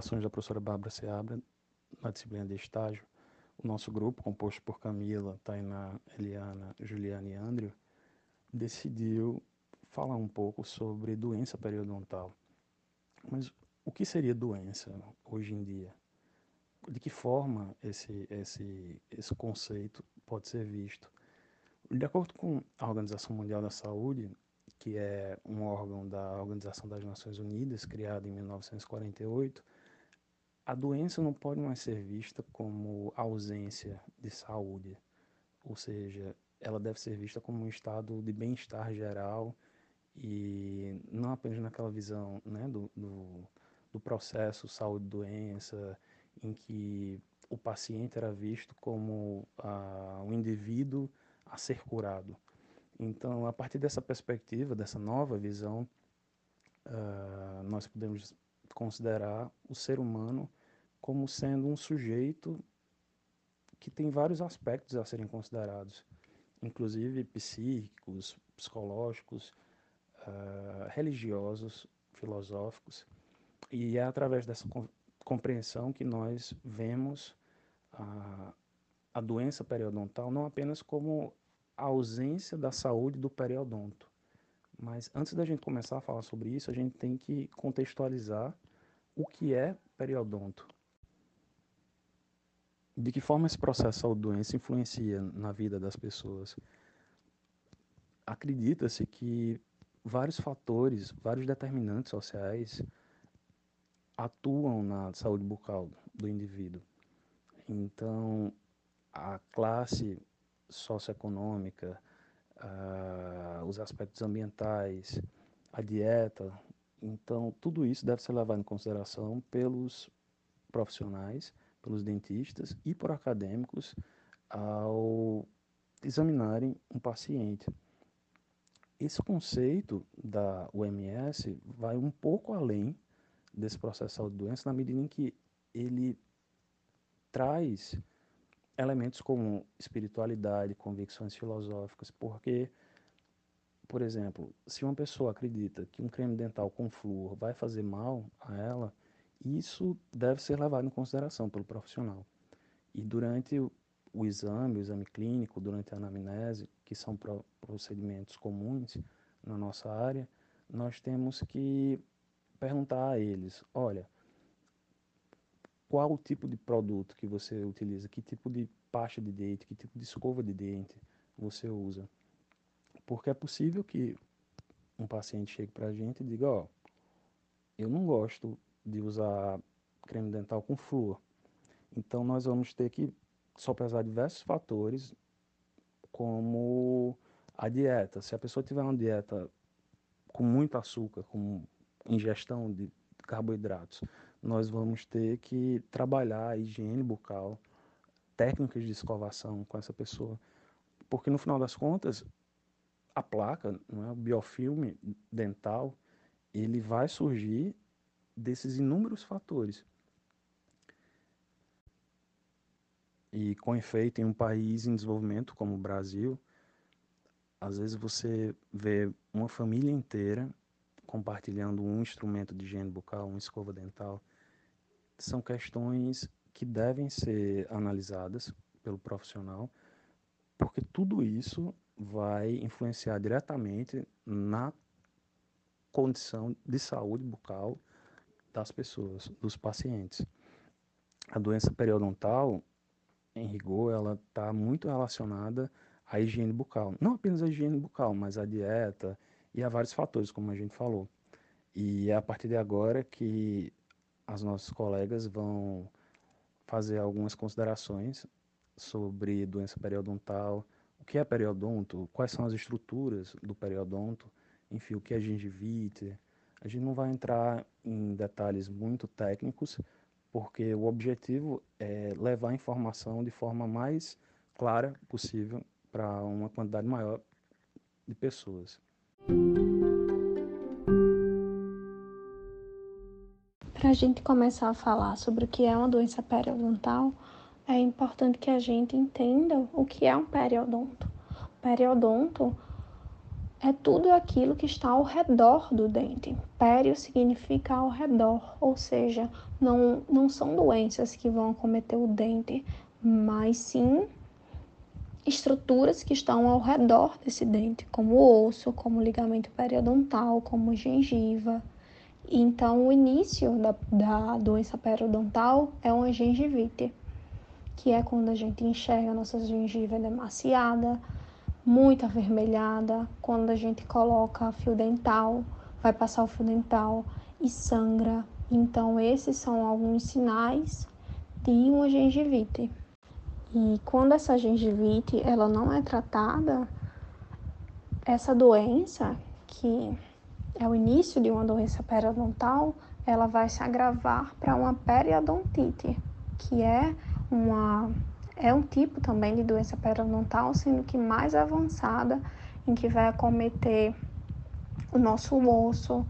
orientações da professora Bárbara Seabra, na disciplina de estágio, o nosso grupo, composto por Camila, Tainá, Eliana, Juliana e Andrew, decidiu falar um pouco sobre doença periodontal. Mas o que seria doença hoje em dia? De que forma esse, esse, esse conceito pode ser visto? De acordo com a Organização Mundial da Saúde, que é um órgão da Organização das Nações Unidas, criado em 1948, a doença não pode mais ser vista como ausência de saúde, ou seja, ela deve ser vista como um estado de bem-estar geral e não apenas naquela visão né, do, do, do processo saúde-doença, em que o paciente era visto como ah, um indivíduo a ser curado. Então, a partir dessa perspectiva, dessa nova visão, uh, nós podemos considerar o ser humano como sendo um sujeito que tem vários aspectos a serem considerados, inclusive psíquicos, psicológicos, uh, religiosos, filosóficos. E é através dessa compreensão que nós vemos a, a doença periodontal não apenas como a ausência da saúde do periodonto. Mas antes da gente começar a falar sobre isso, a gente tem que contextualizar o que é periodonto. De que forma esse processo de saúde-doença influencia na vida das pessoas? Acredita-se que vários fatores, vários determinantes sociais atuam na saúde bucal do indivíduo. Então, a classe socioeconômica, os aspectos ambientais, a dieta. Então, tudo isso deve ser levado em consideração pelos profissionais, pelos dentistas e por acadêmicos ao examinarem um paciente. Esse conceito da OMS vai um pouco além desse processo de saúde-doença, na medida em que ele traz elementos como espiritualidade, convicções filosóficas, porque, por exemplo, se uma pessoa acredita que um creme dental com flúor vai fazer mal a ela, isso deve ser levado em consideração pelo profissional. E durante o, exame, o exame clínico, durante a anamnese, que são pro, procedimentos comuns na nossa área, nós temos que perguntar a eles, olha, qual o tipo de produto que você utiliza, que tipo de pasta de dente, que tipo de escova de dente você usa. Porque é possível que um paciente chegue para a gente e diga, ó, eu não gosto de usar creme dental com flúor. Então nós vamos ter que sopesar diversos fatores, como a dieta. Se a pessoa tiver uma dieta com muito açúcar, com ingestão de carboidratos, nós vamos ter que trabalhar a higiene bucal, técnicas de escovação com essa pessoa. Porque no final das contas, a placa, não é? o biofilme dental, ele vai surgir desses inúmeros fatores. E com efeito, em um país em desenvolvimento como o Brasil, às vezes você vê uma família inteira compartilhando um instrumento de higiene bucal, uma escova dental, são questões que devem ser analisadas pelo profissional, porque tudo isso vai influenciar diretamente na condição de saúde bucal das pessoas, dos pacientes. A doença periodontal, em rigor, ela está muito relacionada à higiene bucal. Não apenas a higiene bucal, mas a dieta e a vários fatores, como a gente falou. E é a partir de agora que as nossas colegas vão fazer algumas considerações sobre doença periodontal, que é periodonto, quais são as estruturas do periodonto, enfim, o que é gengivite. A gente não vai entrar em detalhes muito técnicos, porque o objetivo é levar a informação de forma mais clara possível para uma quantidade maior de pessoas. Para a gente começar a falar sobre o que é uma doença periodontal, é importante que a gente entenda o que é um periodonto. Periodonto é tudo aquilo que está ao redor do dente. Pério significa ao redor, ou seja, não, não são doenças que vão acometer o dente, mas sim estruturas que estão ao redor desse dente, como o osso, como o ligamento periodontal, como gengiva. Então, o início da, da doença periodontal é uma gengivite, que é quando a gente enxerga nossa gengiva demasiada, muito avermelhada, quando a gente coloca fio dental, vai passar o fio dental e sangra. Então, esses são alguns sinais de uma gengivite. E quando essa gengivite ela não é tratada, essa doença, que é o início de uma doença periodontal, ela vai se agravar para uma periodontite, que é uma é um tipo também de doença periodontal, sendo que mais avançada, em que vai acometer o nosso osso.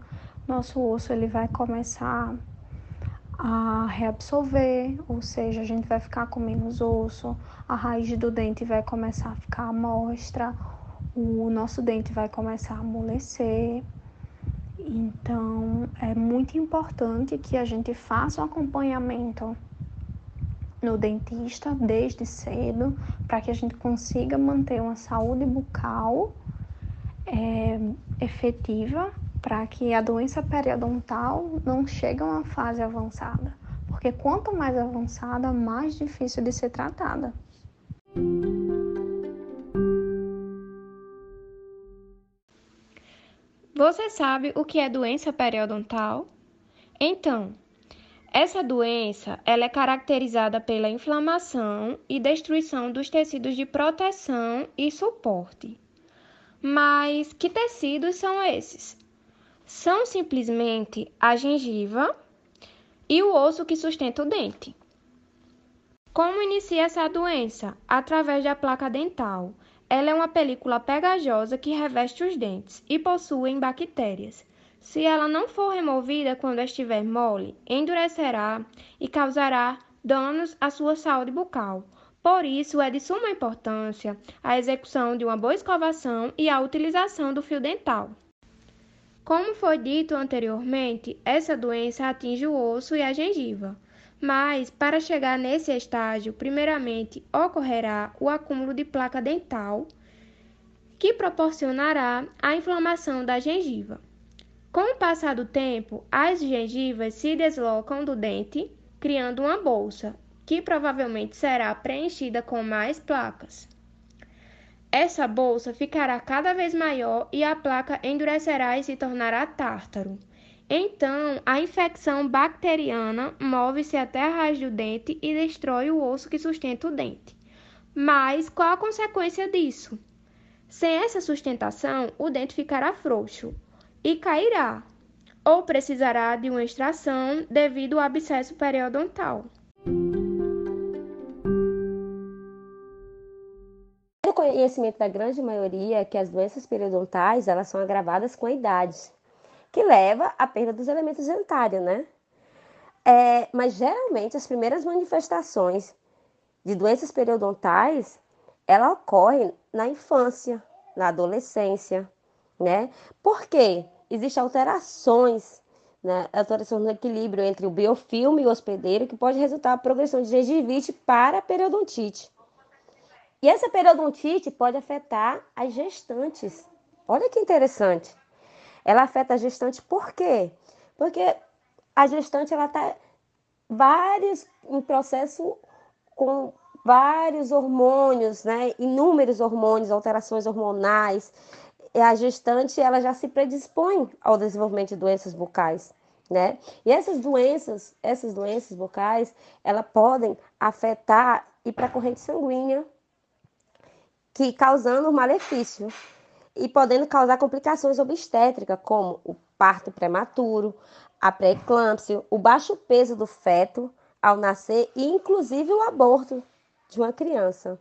Nosso osso ele vai começar a reabsorver, ou seja, a gente vai ficar com menos osso, a raiz do dente vai começar a ficar à mostra, o nosso dente vai começar a amolecer. Então, é muito importante que a gente faça um acompanhamento no dentista desde cedo, para que a gente consiga manter uma saúde bucal é, efetiva, para que a doença periodontal não chegue a uma fase avançada. Porque quanto mais avançada, mais difícil de ser tratada. Você sabe o que é doença periodontal? Então, essa doença ela é caracterizada pela inflamação e destruição dos tecidos de proteção e suporte. Mas que tecidos são esses? São simplesmente a gengiva e o osso que sustenta o dente. Como inicia essa doença? Através da placa dental. Ela é uma película pegajosa que reveste os dentes e possui bactérias. Se ela não for removida quando estiver mole, endurecerá e causará danos à sua saúde bucal. Por isso, é de suma importância a execução de uma boa escovação e a utilização do fio dental. Como foi dito anteriormente, essa doença atinge o osso e a gengiva. Mas, para chegar nesse estágio, primeiramente ocorrerá o acúmulo de placa dental, que proporcionará a inflamação da gengiva. Com o passar do tempo, as gengivas se deslocam do dente, criando uma bolsa, que provavelmente será preenchida com mais placas. Essa bolsa ficará cada vez maior e a placa endurecerá e se tornará tártaro. Então, a infecção bacteriana move-se até a raiz do dente e destrói o osso que sustenta o dente. Mas qual a consequência disso? Sem essa sustentação, o dente ficará frouxo, e cairá, ou precisará de uma extração devido ao abscesso periodontal. O conhecimento da grande maioria é que as doenças periodontais elas são agravadas com a idade, que leva à perda dos elementos dentários, né? É, mas geralmente as primeiras manifestações de doenças periodontais ela ocorrem na infância, na adolescência, né? Por quê? Existem alterações, né? alterações no equilíbrio entre o biofilme e o hospedeiro, que pode resultar em progressão de gengivite para a periodontite. E essa periodontite pode afetar as gestantes. Olha que interessante. Ela afeta a gestante por quê? Porque a gestante ela está vários em processo com vários hormônios, né? Inúmeros hormônios, alterações hormonais, a gestante ela já se predispõe ao desenvolvimento de doenças bucais, né? E essas doenças, essas doenças bucais, elas podem afetar e para a corrente sanguínea, que causando malefício e podendo causar complicações obstétricas, como o parto prematuro, a pré-eclâmpsia, o baixo peso do feto ao nascer e inclusive o aborto de uma criança.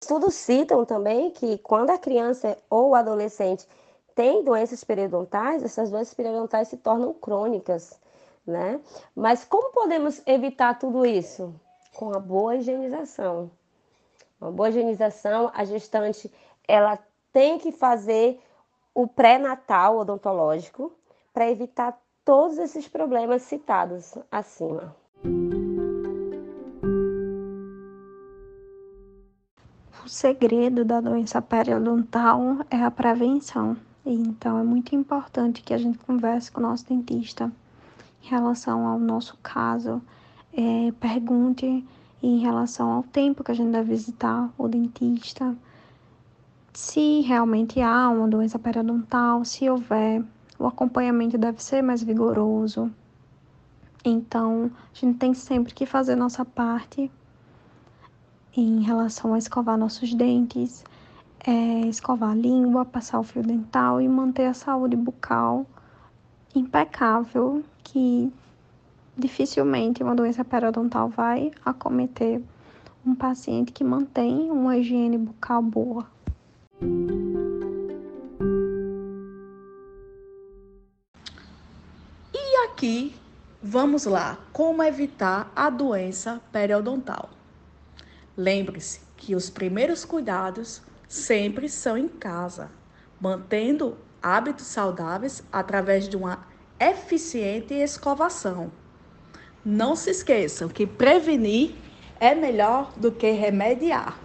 Estudos citam também que quando a criança ou adolescente tem doenças periodontais, essas doenças periodontais se tornam crônicas, né? Mas como podemos evitar tudo isso? Com a boa higienização. Uma boa higienização, a gestante ela tem que fazer o pré-natal odontológico para evitar todos esses problemas citados acima. O segredo da doença periodontal é a prevenção. Então, é muito importante que a gente converse com o nosso dentista em relação ao nosso caso, é, pergunte em relação ao tempo que a gente deve visitar o dentista, se realmente há uma doença periodontal, se houver, o acompanhamento deve ser mais vigoroso. Então, a gente tem sempre que fazer nossa parte em relação a escovar nossos dentes, é, escovar a língua, passar o fio dental e manter a saúde bucal impecável, que dificilmente uma doença periodontal vai acometer um paciente que mantém uma higiene bucal boa. E aqui, vamos lá, como evitar a doença periodontal. Lembre-se que os primeiros cuidados sempre são em casa, mantendo hábitos saudáveis através de uma eficiente escovação. Não se esqueçam que prevenir é melhor do que remediar.